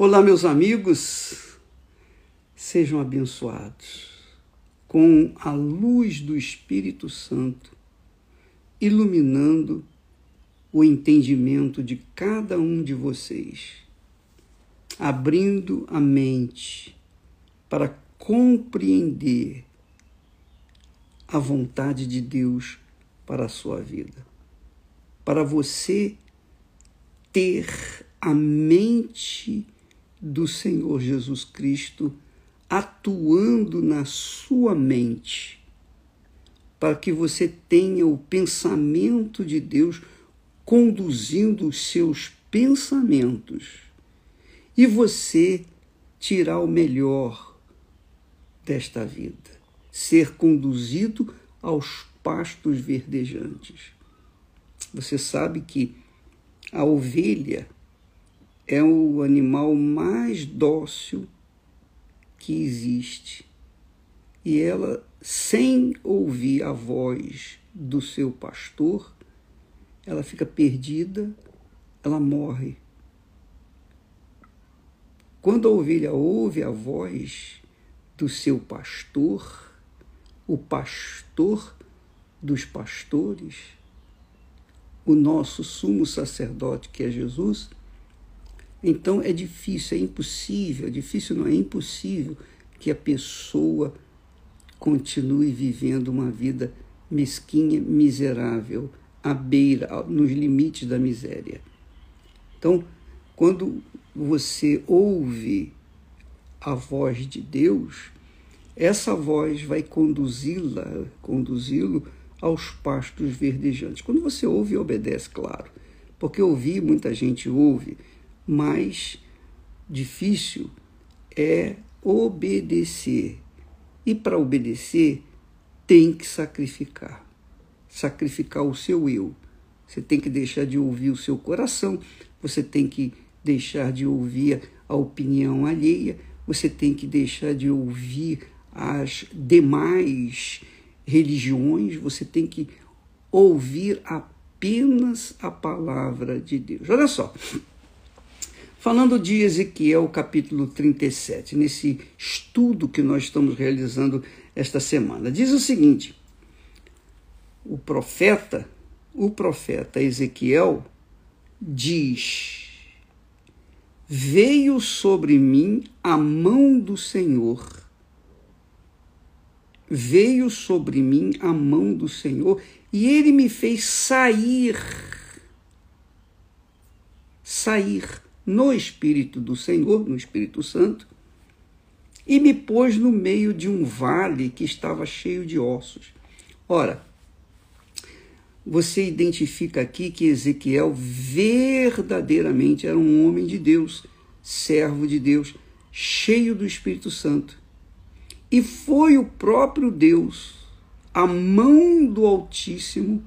Olá, meus amigos, sejam abençoados com a luz do Espírito Santo iluminando o entendimento de cada um de vocês, abrindo a mente para compreender a vontade de Deus para a sua vida, para você ter a mente do Senhor Jesus Cristo atuando na sua mente, para que você tenha o pensamento de Deus conduzindo os seus pensamentos e você tirar o melhor desta vida, ser conduzido aos pastos verdejantes. Você sabe que a ovelha é o animal mais dócil que existe. E ela, sem ouvir a voz do seu pastor, ela fica perdida, ela morre. Quando a ovelha ouve a voz do seu pastor, o pastor dos pastores, o nosso sumo sacerdote, que é Jesus, então é difícil, é impossível, difícil não é impossível que a pessoa continue vivendo uma vida mesquinha, miserável, à beira, nos limites da miséria. Então, quando você ouve a voz de Deus, essa voz vai conduzi-la, conduzi-lo aos pastos verdejantes. Quando você ouve e obedece, claro, porque ouvir muita gente ouve, mais difícil é obedecer. E para obedecer, tem que sacrificar. Sacrificar o seu eu. Você tem que deixar de ouvir o seu coração, você tem que deixar de ouvir a opinião alheia, você tem que deixar de ouvir as demais religiões, você tem que ouvir apenas a palavra de Deus. Olha só, Falando de Ezequiel capítulo 37, nesse estudo que nós estamos realizando esta semana, diz o seguinte: o profeta, o profeta Ezequiel diz: Veio sobre mim a mão do Senhor. Veio sobre mim a mão do Senhor e ele me fez sair. Sair no Espírito do Senhor, no Espírito Santo, e me pôs no meio de um vale que estava cheio de ossos. Ora, você identifica aqui que Ezequiel verdadeiramente era um homem de Deus, servo de Deus, cheio do Espírito Santo. E foi o próprio Deus, a mão do Altíssimo,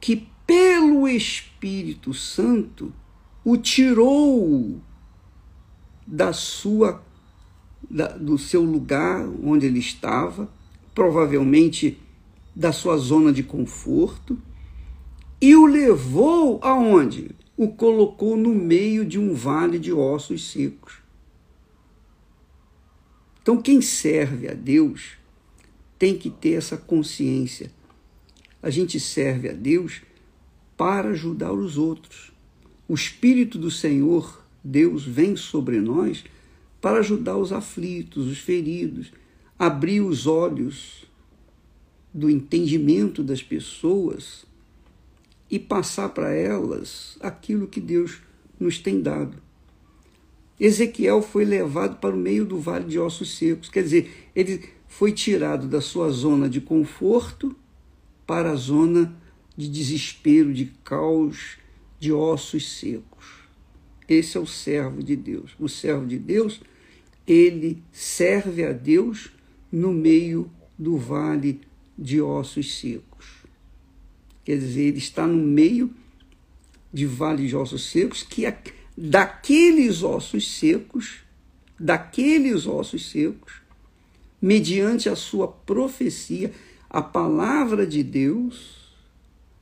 que pelo Espírito Santo o tirou da sua da, do seu lugar onde ele estava, provavelmente da sua zona de conforto, e o levou aonde? O colocou no meio de um vale de ossos secos. Então, quem serve a Deus tem que ter essa consciência. A gente serve a Deus para ajudar os outros o Espírito do Senhor, Deus, vem sobre nós para ajudar os aflitos, os feridos, abrir os olhos do entendimento das pessoas e passar para elas aquilo que Deus nos tem dado. Ezequiel foi levado para o meio do vale de ossos secos, quer dizer, ele foi tirado da sua zona de conforto para a zona de desespero, de caos, de ossos secos. Esse é o servo de Deus. O servo de Deus, ele serve a Deus no meio do vale de ossos secos. Quer dizer, ele está no meio de vale de ossos secos, que é daqueles ossos secos, daqueles ossos secos, mediante a sua profecia, a palavra de Deus,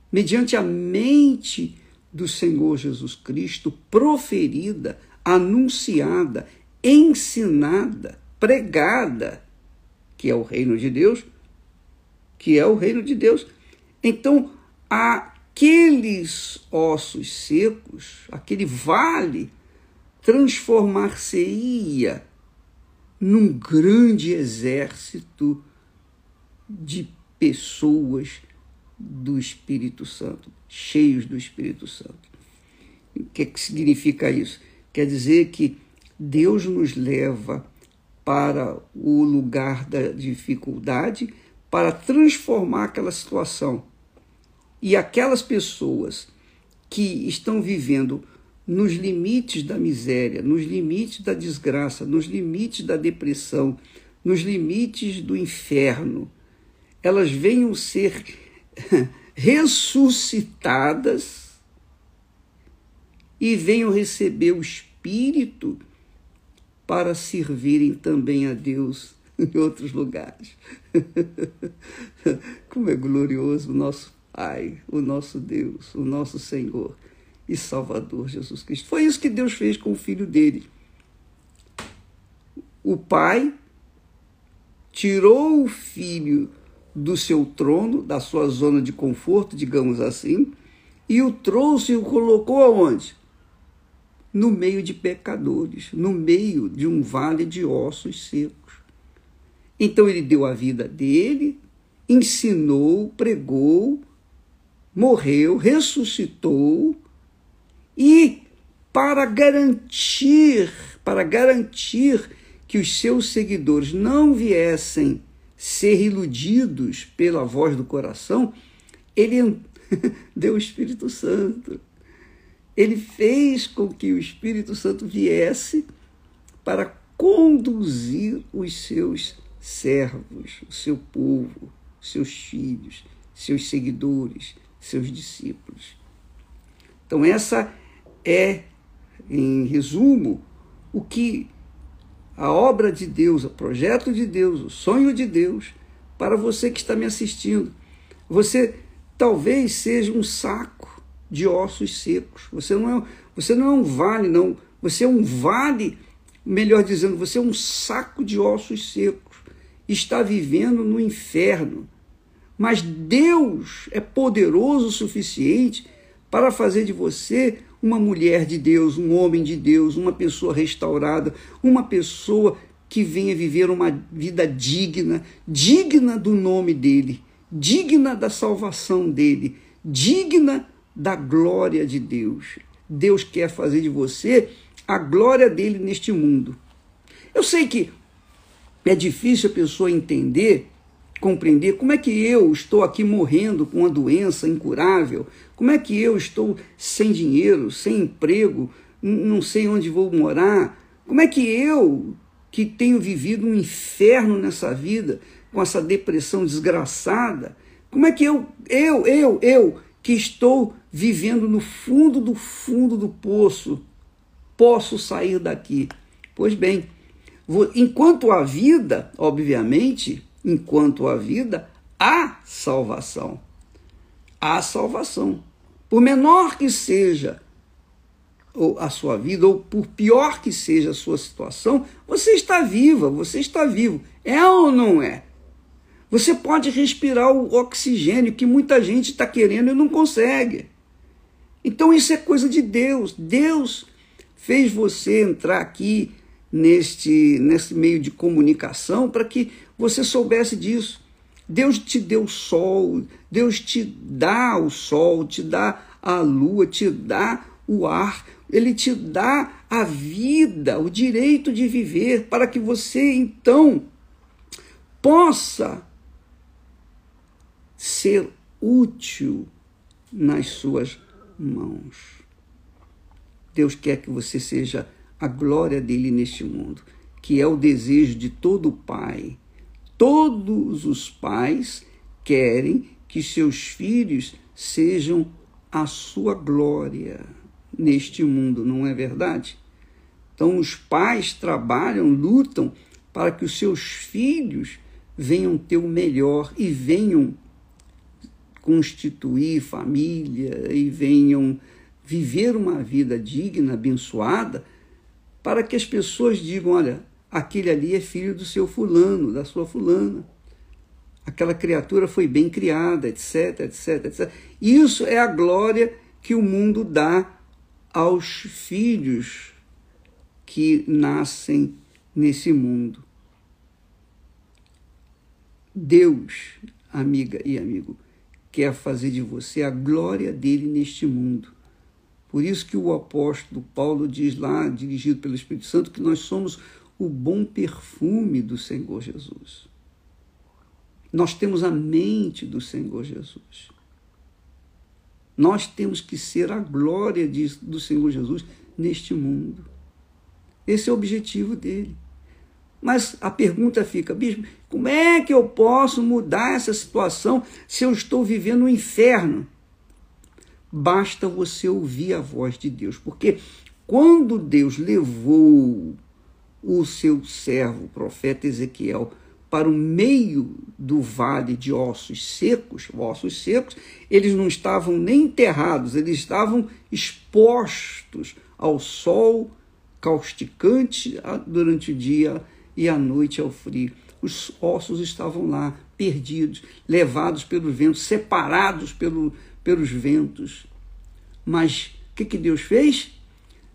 mediante a mente do Senhor Jesus Cristo, proferida, anunciada, ensinada, pregada, que é o reino de Deus, que é o reino de Deus. Então, aqueles ossos secos, aquele vale, transformar-se-ia num grande exército de pessoas do Espírito Santo, cheios do Espírito Santo. O que, é que significa isso? Quer dizer que Deus nos leva para o lugar da dificuldade para transformar aquela situação. E aquelas pessoas que estão vivendo nos limites da miséria, nos limites da desgraça, nos limites da depressão, nos limites do inferno, elas venham ser ressuscitadas e venham receber o Espírito para servirem também a Deus em outros lugares. Como é glorioso o nosso Pai, o nosso Deus, o nosso Senhor e Salvador Jesus Cristo. Foi isso que Deus fez com o filho dele. O Pai tirou o filho do seu trono, da sua zona de conforto, digamos assim, e o trouxe e o colocou aonde? No meio de pecadores, no meio de um vale de ossos secos. Então ele deu a vida dele, ensinou, pregou, morreu, ressuscitou e para garantir, para garantir que os seus seguidores não viessem ser iludidos pela voz do coração, ele deu o Espírito Santo. Ele fez com que o Espírito Santo viesse para conduzir os seus servos, o seu povo, seus filhos, seus seguidores, seus discípulos. Então, essa é, em resumo, o que a obra de Deus, o projeto de Deus, o sonho de Deus para você que está me assistindo. Você talvez seja um saco de ossos secos. Você não é, você não é um vale, não. Você é um vale, melhor dizendo, você é um saco de ossos secos. Está vivendo no inferno. Mas Deus é poderoso o suficiente para fazer de você uma mulher de Deus, um homem de Deus, uma pessoa restaurada, uma pessoa que venha viver uma vida digna, digna do nome dele, digna da salvação dele, digna da glória de Deus. Deus quer fazer de você a glória dele neste mundo. Eu sei que é difícil a pessoa entender compreender como é que eu estou aqui morrendo com uma doença incurável, como é que eu estou sem dinheiro, sem emprego, não sei onde vou morar, como é que eu, que tenho vivido um inferno nessa vida, com essa depressão desgraçada, como é que eu, eu, eu, eu, que estou vivendo no fundo do fundo do poço, posso sair daqui? Pois bem, enquanto a vida, obviamente, enquanto há vida, há salvação. Há salvação. Por menor que seja a sua vida, ou por pior que seja a sua situação, você está viva, você está vivo. É ou não é? Você pode respirar o oxigênio que muita gente está querendo e não consegue. Então isso é coisa de Deus. Deus fez você entrar aqui neste, nesse meio de comunicação para que você soubesse disso. Deus te deu o sol, Deus te dá o sol, te dá a lua, te dá o ar, ele te dá a vida, o direito de viver, para que você então possa ser útil nas suas mãos. Deus quer que você seja a glória dele neste mundo, que é o desejo de todo pai Todos os pais querem que seus filhos sejam a sua glória neste mundo, não é verdade? Então, os pais trabalham, lutam para que os seus filhos venham ter o melhor e venham constituir família e venham viver uma vida digna, abençoada, para que as pessoas digam: olha, aquele ali é filho do seu fulano, da sua fulana. Aquela criatura foi bem criada, etc, etc, etc. Isso é a glória que o mundo dá aos filhos que nascem nesse mundo. Deus, amiga e amigo, quer fazer de você a glória dele neste mundo. Por isso que o apóstolo Paulo diz lá, dirigido pelo Espírito Santo, que nós somos o bom perfume do Senhor Jesus. Nós temos a mente do Senhor Jesus. Nós temos que ser a glória de, do Senhor Jesus neste mundo. Esse é o objetivo dele. Mas a pergunta fica, bispo, como é que eu posso mudar essa situação se eu estou vivendo um inferno? Basta você ouvir a voz de Deus, porque quando Deus levou o seu servo, o profeta Ezequiel, para o meio do vale de ossos secos, ossos secos, eles não estavam nem enterrados, eles estavam expostos ao sol causticante durante o dia e à noite ao frio. Os ossos estavam lá, perdidos, levados pelos ventos, separados pelo, pelos ventos. Mas o que, que Deus fez?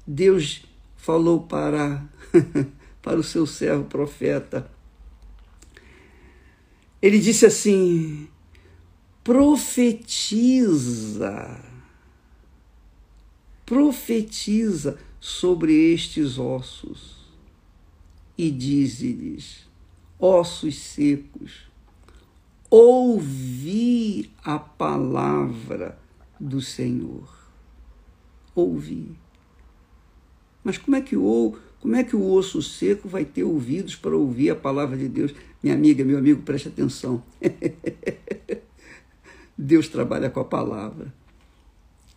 Deus falou para, para o seu servo profeta. Ele disse assim: profetiza, profetiza sobre estes ossos e dize-lhes: ossos secos, ouvi a palavra do Senhor. Ouvi. Mas como é que o como é que o osso seco vai ter ouvidos para ouvir a palavra de Deus? Minha amiga, meu amigo, preste atenção. Deus trabalha com a palavra.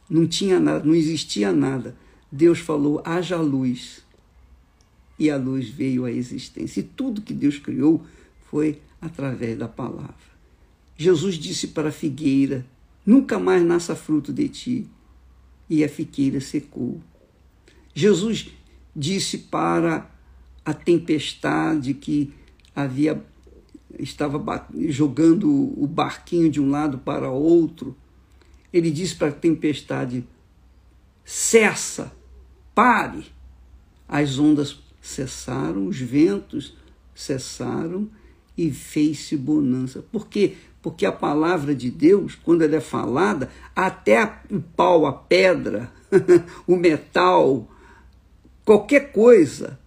Não tinha nada, não existia nada. Deus falou: haja luz. E a luz veio à existência. E tudo que Deus criou foi através da palavra. Jesus disse para a figueira: Nunca mais nasça fruto de ti. E a figueira secou. Jesus disse para a tempestade que havia estava jogando o barquinho de um lado para outro. Ele disse para a tempestade: cessa, pare. As ondas cessaram, os ventos cessaram e fez-se bonança. Por quê? Porque a palavra de Deus, quando ela é falada, até o pau, a pedra, o metal, qualquer coisa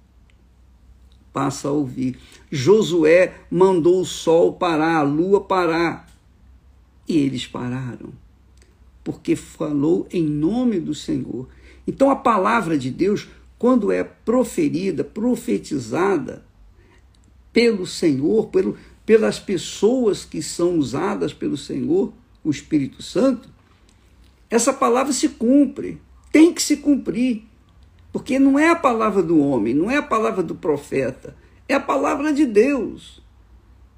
passa a ouvir. Josué mandou o sol parar, a lua parar. E eles pararam, porque falou em nome do Senhor. Então a palavra de Deus, quando é proferida, profetizada pelo Senhor, pelo, pelas pessoas que são usadas pelo Senhor, o Espírito Santo, essa palavra se cumpre, tem que se cumprir. Porque não é a palavra do homem, não é a palavra do profeta, é a palavra de Deus.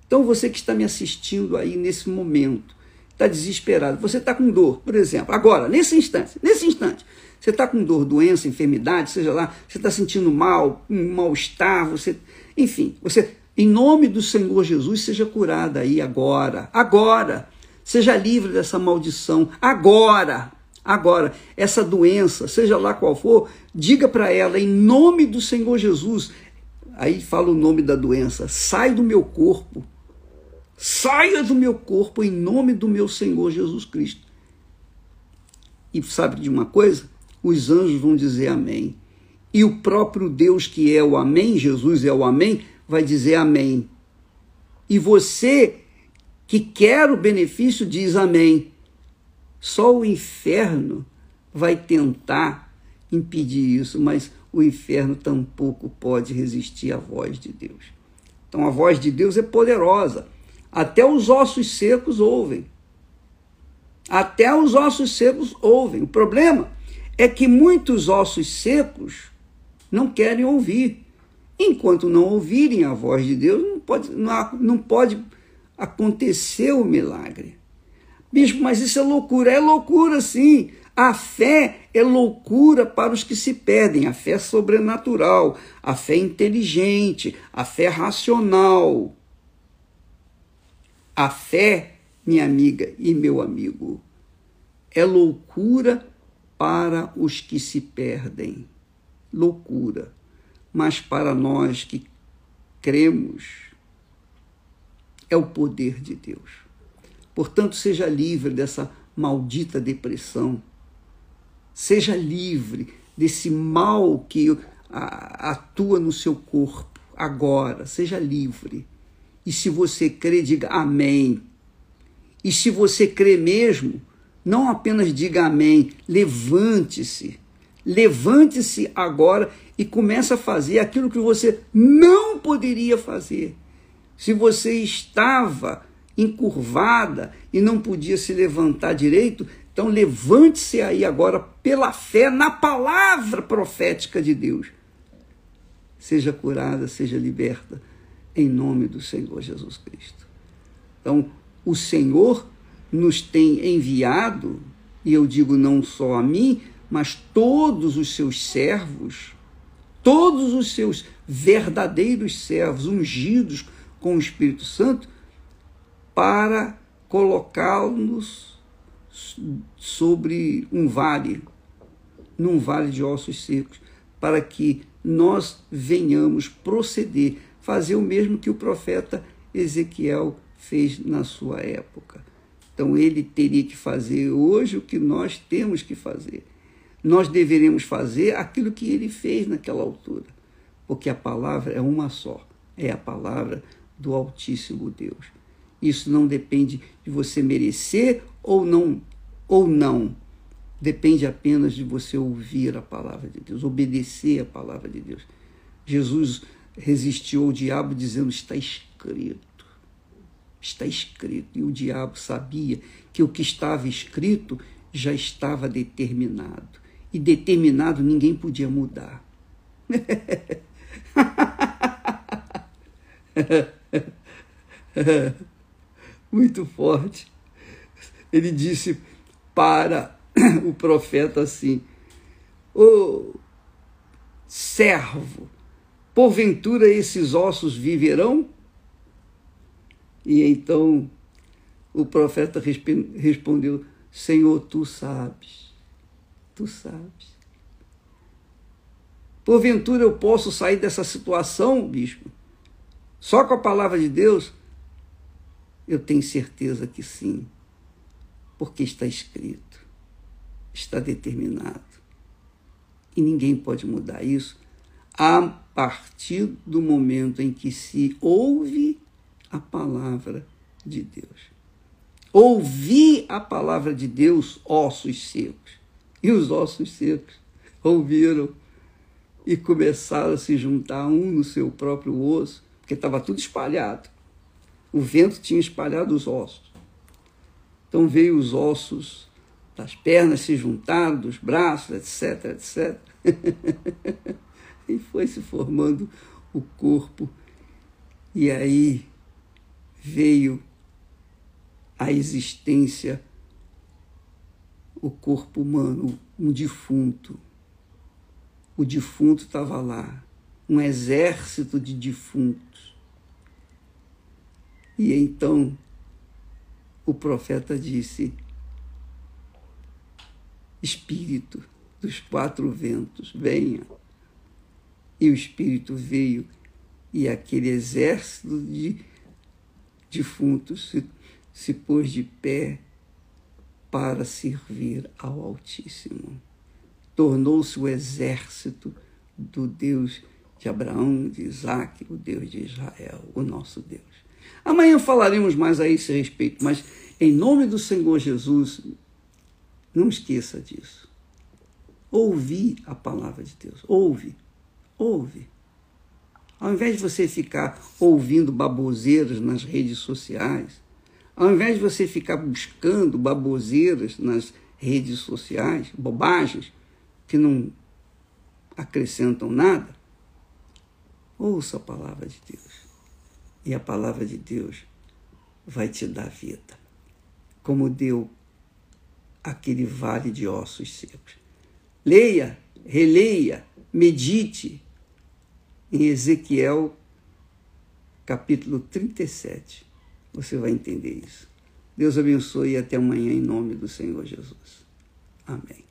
Então você que está me assistindo aí nesse momento, está desesperado, você está com dor, por exemplo, agora, nesse instante, nesse instante, você está com dor, doença, enfermidade, seja lá, você está sentindo mal, um mal-estar, você, enfim, você, em nome do Senhor Jesus, seja curada aí agora, agora, seja livre dessa maldição, agora, Agora, essa doença, seja lá qual for, diga para ela, em nome do Senhor Jesus, aí fala o nome da doença, sai do meu corpo, saia do meu corpo em nome do meu Senhor Jesus Cristo. E sabe de uma coisa? Os anjos vão dizer amém. E o próprio Deus, que é o amém, Jesus é o amém, vai dizer amém. E você que quer o benefício diz amém. Só o inferno vai tentar impedir isso, mas o inferno tampouco pode resistir à voz de Deus. Então a voz de Deus é poderosa. Até os ossos secos ouvem. Até os ossos secos ouvem. O problema é que muitos ossos secos não querem ouvir. Enquanto não ouvirem a voz de Deus, não pode, não, não pode acontecer o milagre. Bispo, mas isso é loucura. É loucura, sim. A fé é loucura para os que se perdem, a fé sobrenatural, a fé inteligente, a fé racional. A fé, minha amiga e meu amigo, é loucura para os que se perdem. Loucura. Mas para nós que cremos, é o poder de Deus. Portanto, seja livre dessa maldita depressão. Seja livre desse mal que atua no seu corpo agora. Seja livre. E se você crê, diga amém. E se você crê mesmo, não apenas diga amém, levante-se. Levante-se agora e comece a fazer aquilo que você não poderia fazer. Se você estava encurvada e não podia se levantar direito, então levante-se aí agora pela fé na palavra profética de Deus. Seja curada, seja liberta, em nome do Senhor Jesus Cristo. Então, o Senhor nos tem enviado, e eu digo não só a mim, mas todos os seus servos, todos os seus verdadeiros servos, ungidos com o Espírito Santo, para colocá-los sobre um vale, num vale de ossos secos, para que nós venhamos proceder, fazer o mesmo que o profeta Ezequiel fez na sua época. Então ele teria que fazer hoje o que nós temos que fazer. Nós deveremos fazer aquilo que ele fez naquela altura, porque a palavra é uma só, é a palavra do Altíssimo Deus. Isso não depende de você merecer ou não, ou não. Depende apenas de você ouvir a palavra de Deus, obedecer a palavra de Deus. Jesus resistiu ao diabo dizendo: está escrito. Está escrito. E o diabo sabia que o que estava escrito já estava determinado. E determinado ninguém podia mudar. Muito forte. Ele disse para o profeta assim: Ô oh, servo, porventura esses ossos viverão? E então o profeta respondeu: Senhor, tu sabes, tu sabes. Porventura eu posso sair dessa situação, bispo? Só com a palavra de Deus? Eu tenho certeza que sim, porque está escrito, está determinado. E ninguém pode mudar isso a partir do momento em que se ouve a palavra de Deus. Ouvi a palavra de Deus, ossos secos. E os ossos secos ouviram e começaram a se juntar um no seu próprio osso, porque estava tudo espalhado. O vento tinha espalhado os ossos. Então veio os ossos das pernas se juntaram, dos braços, etc, etc. e foi se formando o corpo. E aí veio a existência o corpo humano, um defunto. O defunto estava lá, um exército de defuntos. E então o profeta disse: Espírito dos quatro ventos, venha. E o Espírito veio, e aquele exército de defuntos se, se pôs de pé para servir ao Altíssimo. Tornou-se o exército do Deus de Abraão, de Isaac, o Deus de Israel, o nosso Deus. Amanhã falaremos mais a esse respeito, mas em nome do Senhor Jesus, não esqueça disso. Ouvi a palavra de Deus. Ouve, ouve. Ao invés de você ficar ouvindo baboseiras nas redes sociais, ao invés de você ficar buscando baboseiras nas redes sociais, bobagens que não acrescentam nada, ouça a palavra de Deus. E a palavra de Deus vai te dar vida. Como deu aquele vale de ossos secos. Leia, releia, medite em Ezequiel capítulo 37. Você vai entender isso. Deus abençoe e até amanhã em nome do Senhor Jesus. Amém.